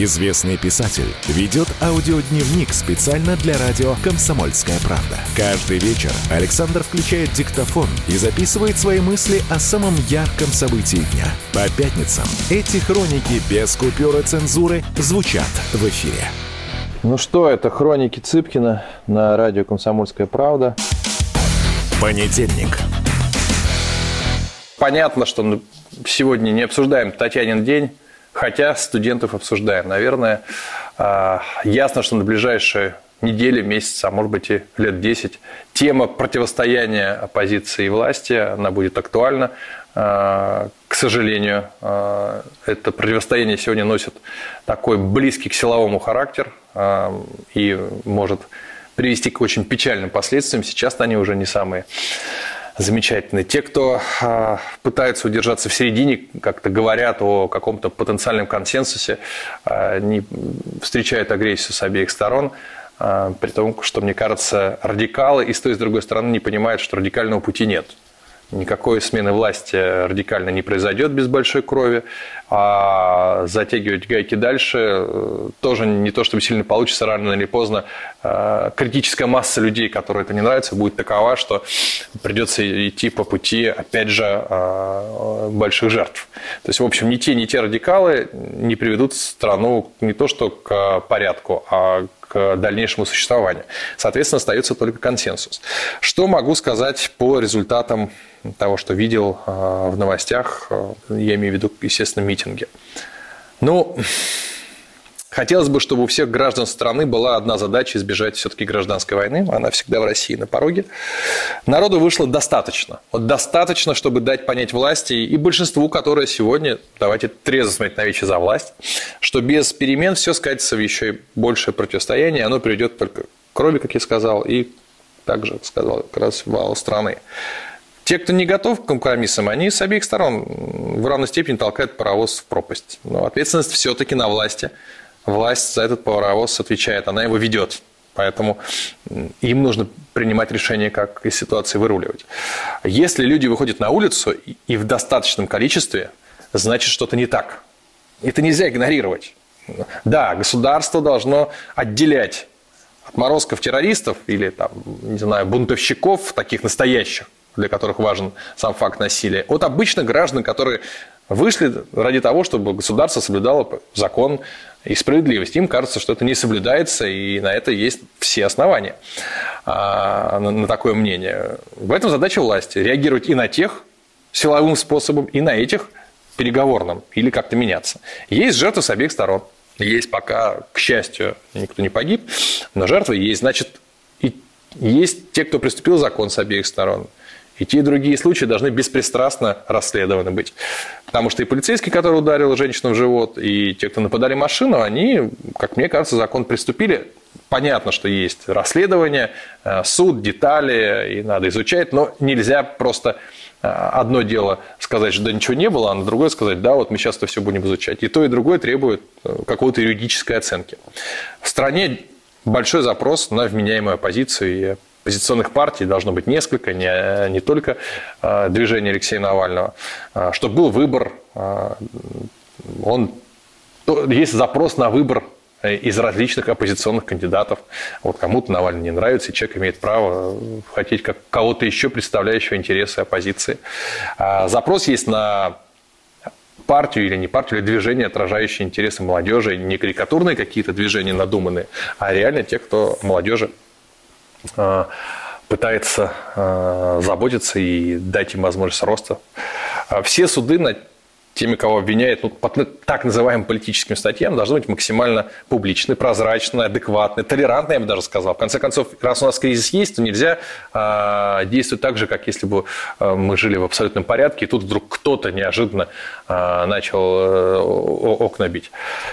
Известный писатель ведет аудиодневник специально для радио «Комсомольская правда». Каждый вечер Александр включает диктофон и записывает свои мысли о самом ярком событии дня. По пятницам эти хроники без купюры цензуры звучат в эфире. Ну что, это хроники Цыпкина на радио «Комсомольская правда». Понедельник. Понятно, что сегодня не обсуждаем Татьянин день, хотя студентов обсуждаем. Наверное, а, ясно, что на ближайшие недели, месяцы, а может быть и лет 10, тема противостояния оппозиции и власти, она будет актуальна. А, к сожалению, а, это противостояние сегодня носит такой близкий к силовому характер и может привести к очень печальным последствиям. Сейчас они уже не самые замечательные. Те, кто э, пытаются удержаться в середине, как-то говорят о каком-то потенциальном консенсусе, э, не встречают агрессию с обеих сторон. Э, при том, что, мне кажется, радикалы и с той, и с другой стороны не понимают, что радикального пути нет. Никакой смены власти радикально не произойдет без большой крови, а затягивать гайки дальше э, тоже не то, чтобы сильно получится рано или поздно. Э, критическая масса людей, которым это не нравится, будет такова, что придется идти по пути, опять же, э, больших жертв. То есть, в общем, ни те, ни те радикалы не приведут страну не то что к порядку, а к дальнейшему существованию. Соответственно, остается только консенсус. Что могу сказать по результатам того, что видел в новостях, я имею в виду, естественно, митинги. Ну, хотелось бы, чтобы у всех граждан страны была одна задача – избежать все-таки гражданской войны. Она всегда в России на пороге. Народу вышло достаточно. Вот достаточно, чтобы дать понять власти и большинству, которое сегодня, давайте трезво смотреть на вещи за власть, что без перемен все скатится в еще большее противостояние, оно приведет только к крови, как я сказал, и также сказал, как раз вал страны. Те, кто не готов к компромиссам, они с обеих сторон в равной степени толкают паровоз в пропасть. Но ответственность все-таки на власти. Власть за этот паровоз отвечает, она его ведет. Поэтому им нужно принимать решение, как из ситуации выруливать. Если люди выходят на улицу и в достаточном количестве, значит что-то не так. Это нельзя игнорировать. Да, государство должно отделять отморозков террористов или там, не знаю, бунтовщиков, таких настоящих, для которых важен сам факт насилия, от обычных граждан, которые вышли ради того, чтобы государство соблюдало закон и справедливость. Им кажется, что это не соблюдается, и на это есть все основания а, на такое мнение. В этом задача власти – реагировать и на тех силовым способом, и на этих переговорным, или как-то меняться. Есть жертвы с обеих сторон. Есть пока, к счастью, никто не погиб, но жертвы есть. Значит, и есть те, кто приступил закон с обеих сторон. И те и другие случаи должны беспристрастно расследованы быть. Потому что и полицейский, который ударил женщину в живот, и те, кто нападали машину, они, как мне кажется, закон приступили. Понятно, что есть расследование, э, суд, детали, и надо изучать, но нельзя просто э, одно дело сказать, что да ничего не было, а на другое сказать, да, вот мы сейчас это все будем изучать. И то, и другое требует э, какой-то юридической оценки. В стране большой запрос на вменяемую оппозицию и оппозиционных партий должно быть несколько, не, не только а, движение Алексея Навального, а, чтобы был выбор, а, он, есть запрос на выбор из различных оппозиционных кандидатов. Вот кому-то Навальный не нравится, и человек имеет право хотеть как кого-то еще представляющего интересы оппозиции. Запрос есть на партию или не партию, или движение, отражающее интересы молодежи, не карикатурные какие-то движения надуманные, а реально те, кто молодежи Э, пытается э, заботиться и дать им возможность роста. А все суды над теми, кого обвиняют ну, по так называемым политическим статьям, должны быть максимально публичны, прозрачны, адекватны, толерантны, я бы даже сказал. В конце концов, раз у нас кризис есть, то нельзя действовать так же, как если бы мы жили в абсолютном порядке, и тут вдруг кто-то неожиданно начал э, окна бить.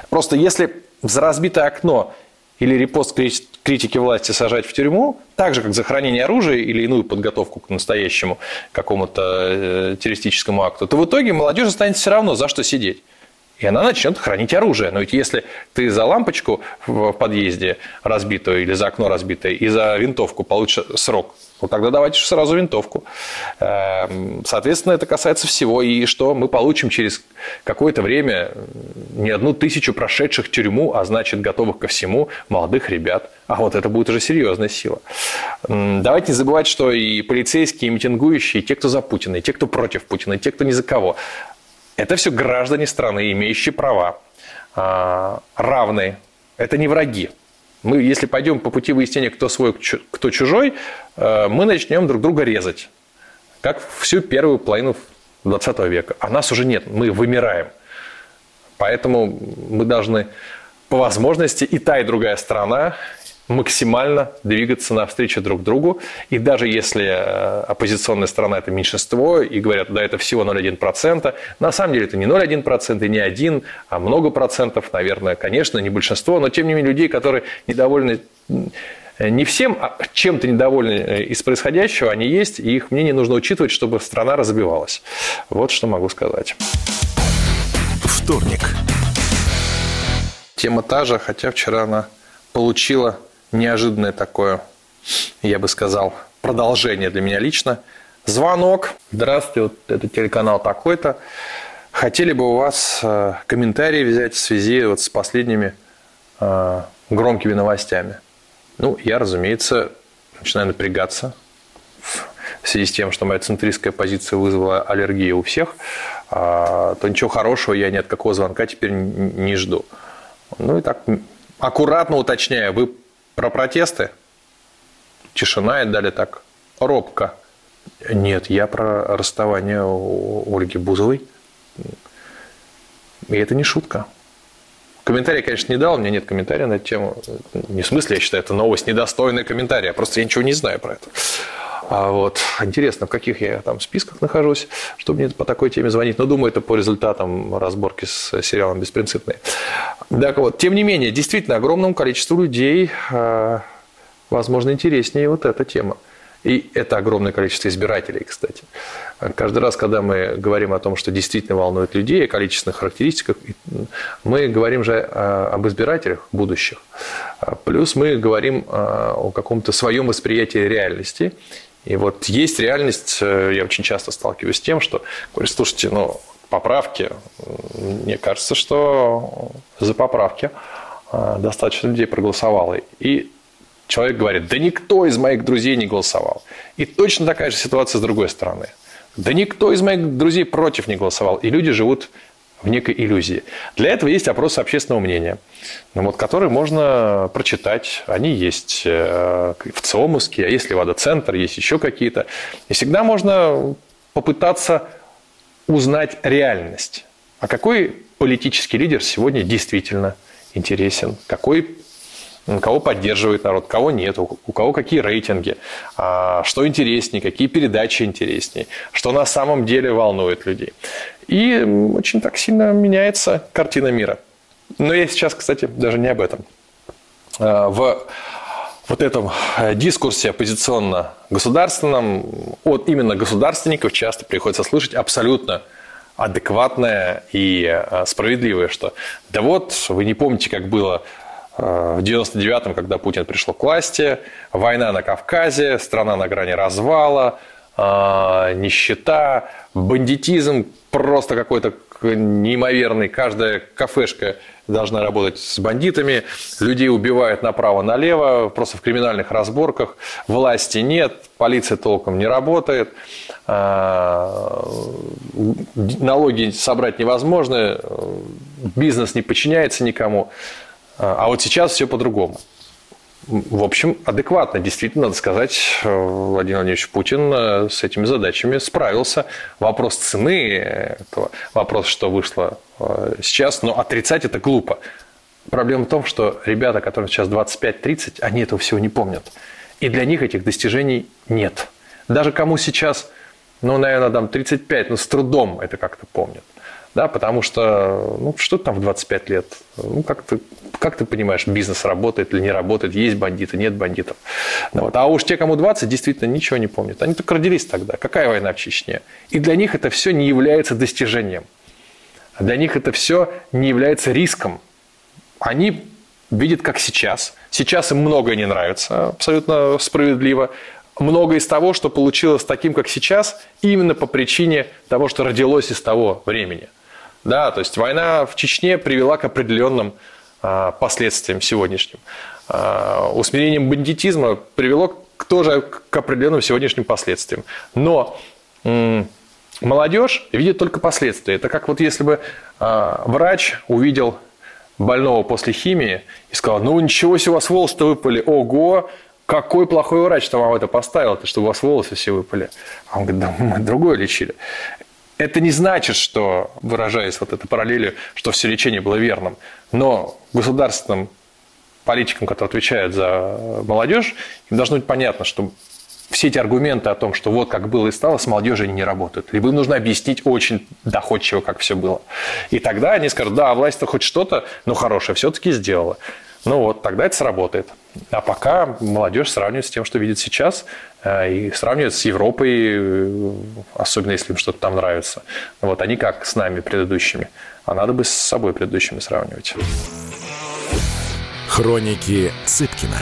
Просто если за разбитое окно или репост критики власти сажать в тюрьму, так же, как за хранение оружия или иную подготовку к настоящему какому-то э, террористическому акту, то в итоге молодежь останется все равно за что сидеть. И она начнет хранить оружие. Но ведь если ты за лампочку в подъезде разбитую или за окно разбитое и за винтовку получишь срок, ну тогда давайте сразу винтовку. Эм, соответственно, это касается всего. И что мы получим через какое-то время не одну тысячу прошедших тюрьму, а значит готовых ко всему молодых ребят. А вот это будет уже серьезная сила. Давайте не забывать, что и полицейские, и митингующие, и те, кто за Путина, и те, кто против Путина, и те, кто ни за кого, это все граждане страны, имеющие права, а, равные. Это не враги. Мы, если пойдем по пути выяснения, кто свой, кто чужой, э, мы начнем друг друга резать. Как всю первую половину 20 века. А нас уже нет, мы вымираем. Поэтому мы должны по возможности и та, и другая сторона максимально двигаться навстречу друг другу. И даже если э, оппозиционная сторона – это меньшинство, и говорят, да, это всего 0,1%, на самом деле это не 0,1% и не один, а много процентов, наверное, конечно, не большинство, но тем не менее людей, которые недовольны не всем, а чем-то недовольны э, из происходящего, они есть, и их мнение нужно учитывать, чтобы страна развивалась. Вот что могу сказать. Вторник. Тема та же, хотя вчера она получила неожиданное такое, я бы сказал, продолжение для меня лично. Звонок. Здравствуйте, вот это телеканал такой-то. Хотели бы у вас э, комментарии взять в связи вот с последними э, громкими новостями. Ну, я, разумеется, начинаю напрягаться в связи с тем, что моя центристская позиция вызвала аллергию у всех, а, то ничего хорошего я ни от какого звонка теперь не жду. Ну и так аккуратно уточняю, вы про протесты? Тишина и далее так робко. Нет, я про расставание Ольги Бузовой. И это не шутка. Комментарий, конечно, не дал, у меня нет комментария на эту тему. Не в смысле, я считаю, это новость недостойная комментария, просто я ничего не знаю про это. А вот интересно, в каких я там списках нахожусь, чтобы мне по такой теме звонить. Но думаю, это по результатам разборки с сериалом «Беспринципные». Так вот, тем не менее, действительно, огромному количеству людей, а, возможно, интереснее вот эта тема. И это огромное количество избирателей, кстати. Каждый раз, когда мы говорим о том, что действительно волнует людей, о количественных характеристиках, мы говорим же а, об избирателях будущих. Плюс мы говорим а, о каком-то своем восприятии реальности и вот есть реальность, э, я очень часто сталкиваюсь с тем, что говорю, слушайте, ну, поправки, мне кажется, что за поправки э, достаточно людей проголосовало. И человек говорит, да никто из моих друзей не голосовал. И точно такая же ситуация с другой стороны. Да никто из моих друзей против не голосовал. И люди живут в некой иллюзии. Для этого есть опросы общественного мнения, ну, вот, которые можно прочитать. Они есть э, в ЦИОМовске, а есть Левада-центр, есть еще какие-то. И всегда можно попытаться узнать реальность. А какой политический лидер сегодня действительно интересен? Какой кого поддерживает народ, кого нет, у кого какие рейтинги, а, что интереснее, какие передачи интереснее, что на самом деле волнует людей. И очень так сильно меняется картина мира. Но я сейчас, кстати, даже не об этом. А, в вот этом э, дискурсе оппозиционно-государственном от именно государственников часто приходится слышать абсолютно адекватное и э, справедливое, что да вот, вы не помните, как было в 99-м, когда Путин пришел к власти, война на Кавказе, страна на грани развала, нищета, бандитизм, просто какой-то неимоверный. Каждая кафешка должна работать с бандитами. Людей убивают направо-налево, просто в криминальных разборках. Власти нет, полиция толком не работает. А, налоги собрать невозможно, бизнес не подчиняется никому. А, вот сейчас все по-другому. В общем, адекватно, действительно, надо сказать, э, Владимир Владимирович Путин э, с этими задачами справился. Вопрос цены, этого, вопрос, что вышло э, сейчас, но отрицать это глупо. Проблема в том, что ребята, которым сейчас 25-30, они этого всего не помнят. И для них этих достижений нет. Даже кому сейчас, ну, наверное, там 35, ну, с трудом это как-то помнят да, потому что, ну, что там в 25 лет? Ну, как ты, как ты понимаешь, бизнес работает или не работает, есть бандиты, нет бандитов. Ну, вот. А уж те, кому 20, действительно ничего не помнят. Они только родились тогда. Какая война в Чечне? И для них это все не является достижением. Для них это все не является риском. Они видят, как сейчас. Сейчас им многое не нравится, абсолютно справедливо. Многое из того, что получилось таким, как сейчас, именно по причине того, что родилось из того времени. Да, то есть война в Чечне привела к определенным а, последствиям сегодняшним. А, усмирение бандитизма привело к, тоже к определенным сегодняшним последствиям. Но молодежь видит только последствия. Это как вот если бы а, врач увидел больного после химии и сказал, ну ничего себе, у вас волосы-то выпали, ого, какой плохой врач там вам это поставил, -то, чтобы у вас волосы все выпали. А он говорит, да мы другое лечили. Это не значит, что, выражаясь вот этой параллелью, что все лечение было верным. Но государственным политикам, которые отвечают за молодежь, им должно быть понятно, что все эти аргументы о том, что вот как было и стало, с молодежью не работают. Либо им нужно объяснить очень доходчиво, как все было. И тогда они скажут, да, власть-то хоть что-то, но хорошее все-таки сделала. Ну вот, тогда это сработает. А пока молодежь сравнивает с тем, что видит сейчас, э, и сравнивает с Европой, э, особенно если им что-то там нравится. Вот они как с нами предыдущими. А надо бы с собой предыдущими сравнивать. Хроники Цыпкина.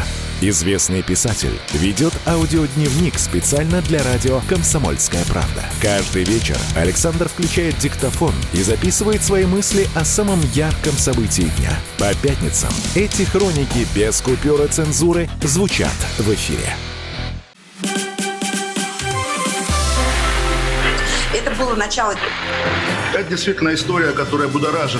Известный писатель ведет аудиодневник специально для радио «Комсомольская правда». Каждый вечер Александр включает диктофон и записывает свои мысли о самом ярком событии дня. По пятницам эти хроники без купюра цензуры звучат в эфире. Это было начало. Это действительно история, которая будоражит.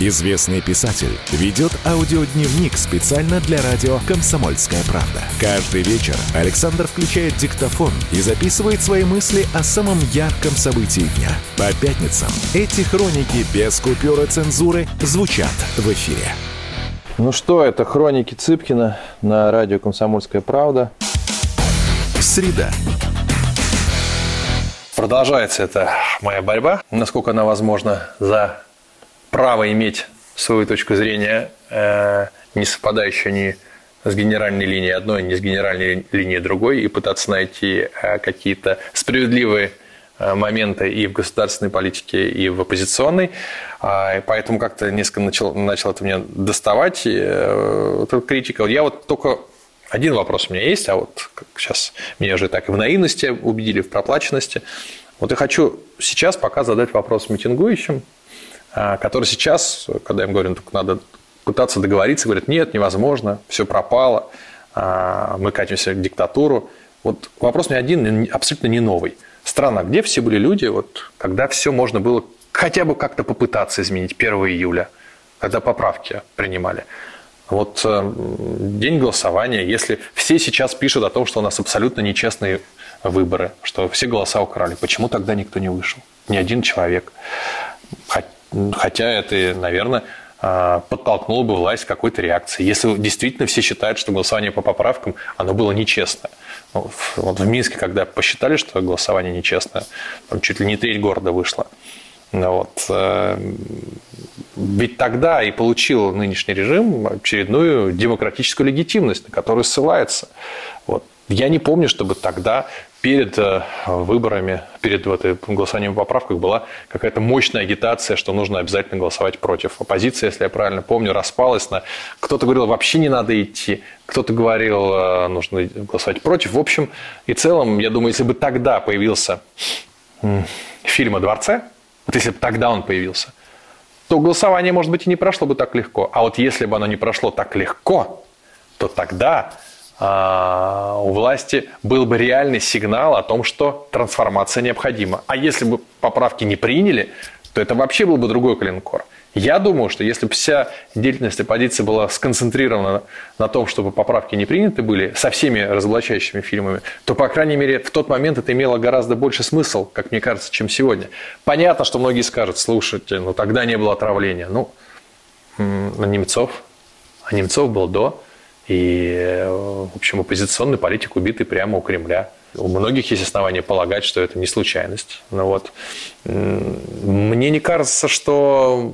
Известный писатель ведет аудиодневник специально для радио «Комсомольская правда». Каждый вечер Александр включает диктофон и записывает свои мысли о самом ярком событии дня. По пятницам эти хроники без купюра цензуры звучат в эфире. Ну что, это хроники Цыпкина на радио «Комсомольская правда». Среда. Продолжается эта моя борьба, насколько она возможна, за право иметь свою точку зрения, э, не совпадающую ни с генеральной линией одной, ни с генеральной линией другой, и пытаться найти э, какие-то справедливые э, моменты и в государственной политике, и в оппозиционной. А, поэтому как-то несколько начал, начал это меня доставать, вот эта критика. Я вот только один вопрос у меня есть, а вот сейчас меня уже так и в наивности убедили, в проплаченности. Вот я хочу сейчас пока задать вопрос митингующим, а, которые сейчас, когда им говорю, только надо пытаться договориться, говорят, нет, невозможно, все пропало, а, мы катимся к диктатуру. Вот вопрос мне один, абсолютно не новый. Страна, где все были люди, вот, когда все можно было хотя бы как-то попытаться изменить 1 июля, когда поправки принимали. Вот э, день голосования, если все сейчас пишут о том, что у нас абсолютно нечестные выборы, что все голоса украли, почему тогда никто не вышел? Ни один человек. Хотя это, наверное, а, подтолкнуло бы власть к какой-то реакции. Если действительно все считают, что голосование по поправкам, оно было нечестно. Ну, вот в Минске, когда посчитали, что голосование нечестное, там чуть ли не треть города вышла. Ну вот. Э, ведь тогда и получил нынешний режим очередную демократическую легитимность, на которую ссылается. Вот. Я не помню, чтобы тогда перед э, выборами, перед вот, голосованием по поправках была какая-то мощная агитация, что нужно обязательно голосовать против. Оппозиция, если я правильно помню, распалась на... Кто-то говорил, вообще не надо идти, кто-то говорил, э, нужно голосовать против. В общем и целом, я думаю, если бы тогда появился фильм о дворце, вот если бы тогда он появился, то голосование, может быть, и не прошло бы так легко. А вот если бы оно не прошло так легко, то тогда у власти был бы реальный сигнал о том, что трансформация необходима. А если бы поправки не приняли, то это вообще был бы другой клинкор. Я думаю, что если бы вся деятельность оппозиции была сконцентрирована на том, чтобы поправки не приняты были со всеми разоблачающими фильмами, то, по крайней мере, в тот момент это имело гораздо больше смысл, как мне кажется, чем сегодня. Понятно, что многие скажут, слушайте, ну тогда не было отравления. Ну, на Немцов, а Немцов был до, И, в общем, оппозиционный политик убитый прямо у Кремля. У многих есть основания полагать, что это не случайность. Но вот мне не кажется, что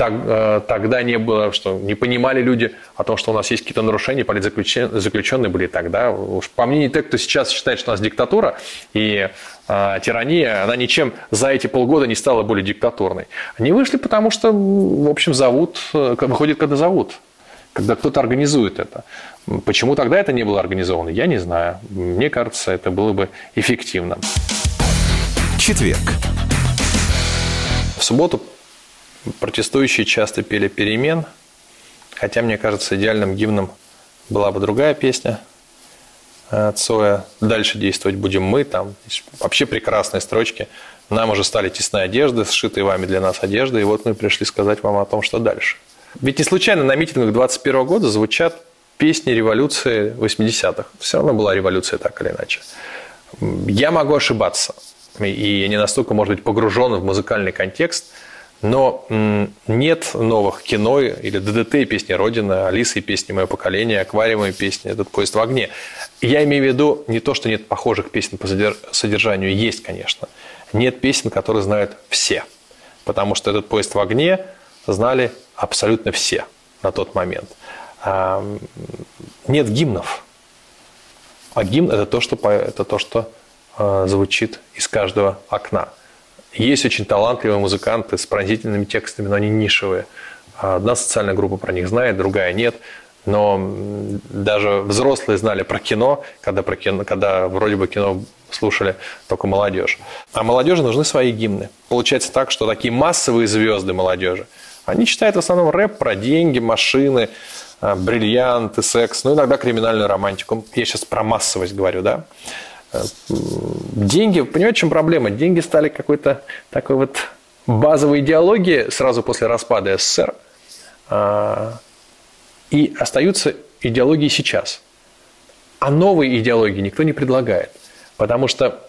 так, э, тогда не было, что не понимали люди о том, что у нас есть какие-то нарушения, политзаключенные были тогда. Уж по мнению тех, кто сейчас считает, что у нас диктатура и э, тирания, она ничем за эти полгода не стала более диктатурной. Они вышли, потому что, в общем, зовут, э, выходит, когда зовут, когда кто-то организует это. Почему тогда это не было организовано, я не знаю. Мне кажется, это было бы эффективно. Четверг. В субботу Протестующие часто пели «Перемен», хотя, мне кажется, идеальным гимном была бы другая песня Цоя «Дальше действовать будем мы». Там вообще прекрасные строчки. Нам уже стали тесные одежды, сшитые вами для нас одежды, и вот мы пришли сказать вам о том, что дальше. Ведь не случайно на митингах 21 года звучат песни революции 80-х. Все равно была революция так или иначе. Я могу ошибаться, и не настолько, может быть, погружен в музыкальный контекст – но нет новых кино или ДДТ песни «Родина», Алисы песни «Мое поколение», аквариумы песни «Этот поезд в огне». Я имею в виду не то, что нет похожих песен по содержанию, есть, конечно. Нет песен, которые знают все. Потому что «Этот поезд в огне» знали абсолютно все на тот момент. Нет гимнов. А гимн – это то, что, это то, что а, звучит из каждого окна – есть очень талантливые музыканты с пронзительными текстами, но они нишевые. Одна социальная группа про них знает, другая нет. Но даже взрослые знали про кино, когда, про кино, когда вроде бы кино слушали только молодежь. А молодежи нужны свои гимны. Получается так, что такие массовые звезды молодежи, они читают в основном рэп про деньги, машины, а, бриллианты, секс, ну иногда криминальную романтику. Я сейчас про массовость говорю, да. Деньги, понимаете, в чем проблема? Деньги стали какой-то такой вот базовой идеологией сразу после распада СССР а, и остаются идеологии сейчас. А новые идеологии никто не предлагает. Потому что,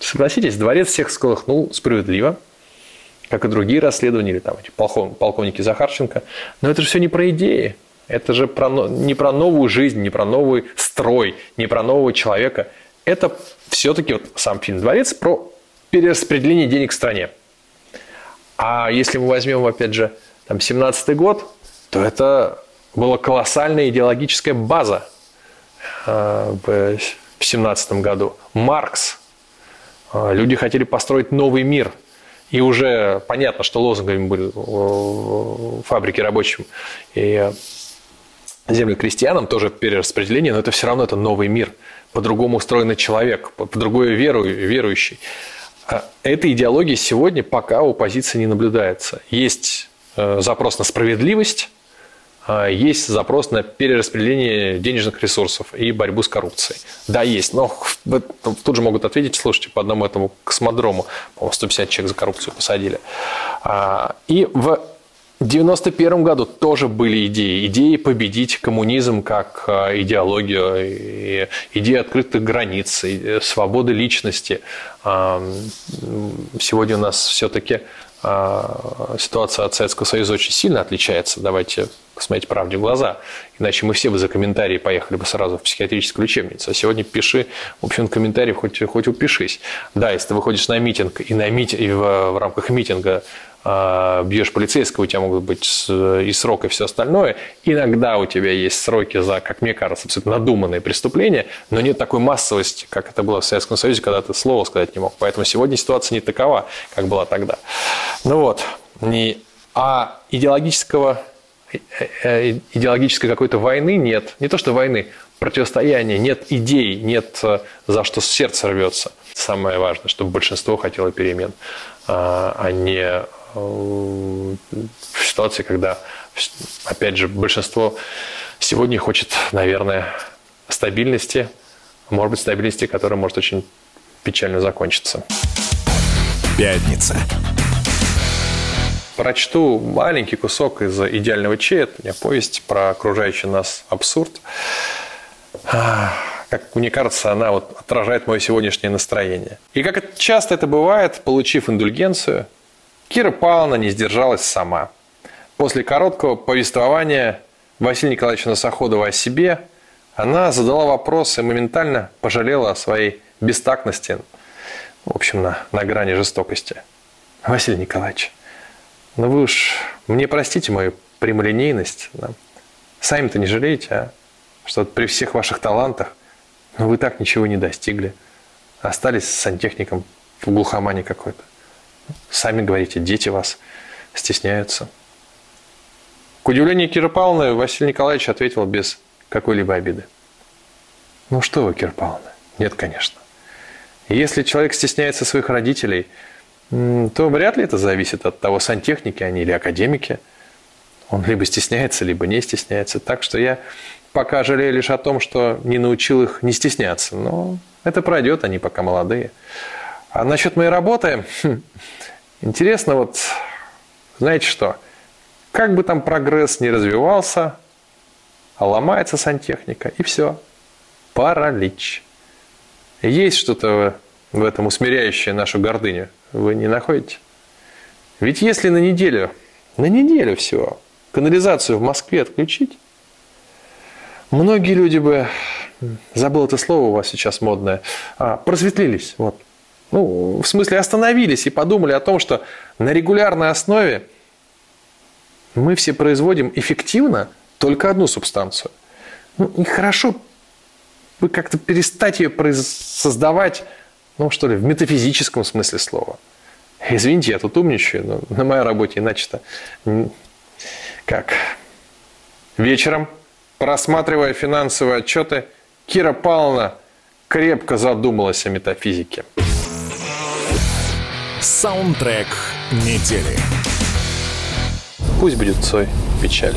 согласитесь, дворец всех сколыхнул справедливо, как и другие расследования, или там эти полковники Захарченко. Но это же все не про идеи. Это же про, не про новую жизнь, не про новый строй, не про нового человека – это все-таки вот сам фильм «Дворец» про перераспределение денег в стране. А если мы возьмем, опять же, там, 17 год, то это была колоссальная идеологическая база э, в 17 году. Маркс. Э, люди хотели построить новый мир. И уже понятно, что лозунгами были фабрики рабочим и земли крестьянам, тоже перераспределение, но это все равно это новый мир – по-другому устроенный человек, по-другому веру, верующий. А этой идеологии сегодня пока у оппозиции не наблюдается. Есть э, запрос на справедливость, есть запрос на перераспределение денежных ресурсов и борьбу с коррупцией. Да, есть, но тут же могут ответить, слушайте, по одному этому космодрому, по-моему, 150 человек за коррупцию посадили. А, и в в 1991 году тоже были идеи. Идеи победить коммунизм как а, идеологию, идеи открытых границ, свободы личности. А, сегодня у нас все-таки а, ситуация от Советского Союза очень сильно отличается. Давайте посмотреть правде в глаза. Иначе мы все бы за комментарии поехали бы сразу в психиатрическую лечебницу. А сегодня пиши, в общем, комментарий хоть, хоть упишись. Да, если ты выходишь на митинг, и, на митинг, и в, в рамках митинга а, бьешь полицейского, у тебя могут быть и срок, и все остальное. Иногда у тебя есть сроки за, как мне кажется, абсолютно надуманные преступления, но нет такой массовости, как это было в Советском Союзе, когда ты слова сказать не мог. Поэтому сегодня ситуация не такова, как была тогда. Ну вот, не... а идеологического э, э, идеологической какой-то войны нет. Не то, что войны, противостояния, нет идей, нет э, за что сердце рвется. Самое важное, чтобы большинство хотело перемен, а, а не в ситуации, когда, опять же, большинство сегодня хочет, наверное, стабильности, может быть, стабильности, которая может очень печально закончиться. Пятница. Прочту маленький кусок из «Идеального Че». Это у повесть про окружающий нас абсурд. Как мне кажется, она вот отражает мое сегодняшнее настроение. И как часто это бывает, получив индульгенцию, Кира Павловна не сдержалась сама. После короткого повествования Василия Николаевича Носоходова о себе, она задала вопрос и моментально пожалела о своей бестактности, в общем, на, на грани жестокости. Василий Николаевич, ну вы уж мне простите мою прямолинейность. Да? Сами-то не жалеете, а? Что при всех ваших талантах, ну вы так ничего не достигли. Остались сантехником в глухомане какой-то. Сами говорите, дети вас стесняются. К удивлению Киры Павловны, Василий Николаевич ответил без какой-либо обиды. Ну что вы, Кира Павловна, нет, конечно. Если человек стесняется своих родителей, то вряд ли это зависит от того, сантехники они или академики. Он либо стесняется, либо не стесняется. Так что я пока жалею лишь о том, что не научил их не стесняться. Но это пройдет, они пока молодые. А насчет моей работы, хм, интересно вот, знаете что, как бы там прогресс не развивался, а ломается сантехника, и все. Паралич. Есть что-то в этом усмиряющее нашу гордыню? Вы не находите? Ведь если на неделю, на неделю всего, канализацию в Москве отключить, многие люди бы, забыл это слово у вас сейчас модное, а, просветлились. Вот. Ну, в смысле, остановились и подумали о том, что на регулярной основе мы все производим эффективно только одну субстанцию. Ну, и хорошо вы как-то перестать ее создавать, ну что ли, в метафизическом смысле слова. Извините, я тут умничаю, но на моей работе иначе-то как. Вечером, просматривая финансовые отчеты, Кира Павловна крепко задумалась о метафизике. Саундтрек недели. Пусть будет Цой печаль.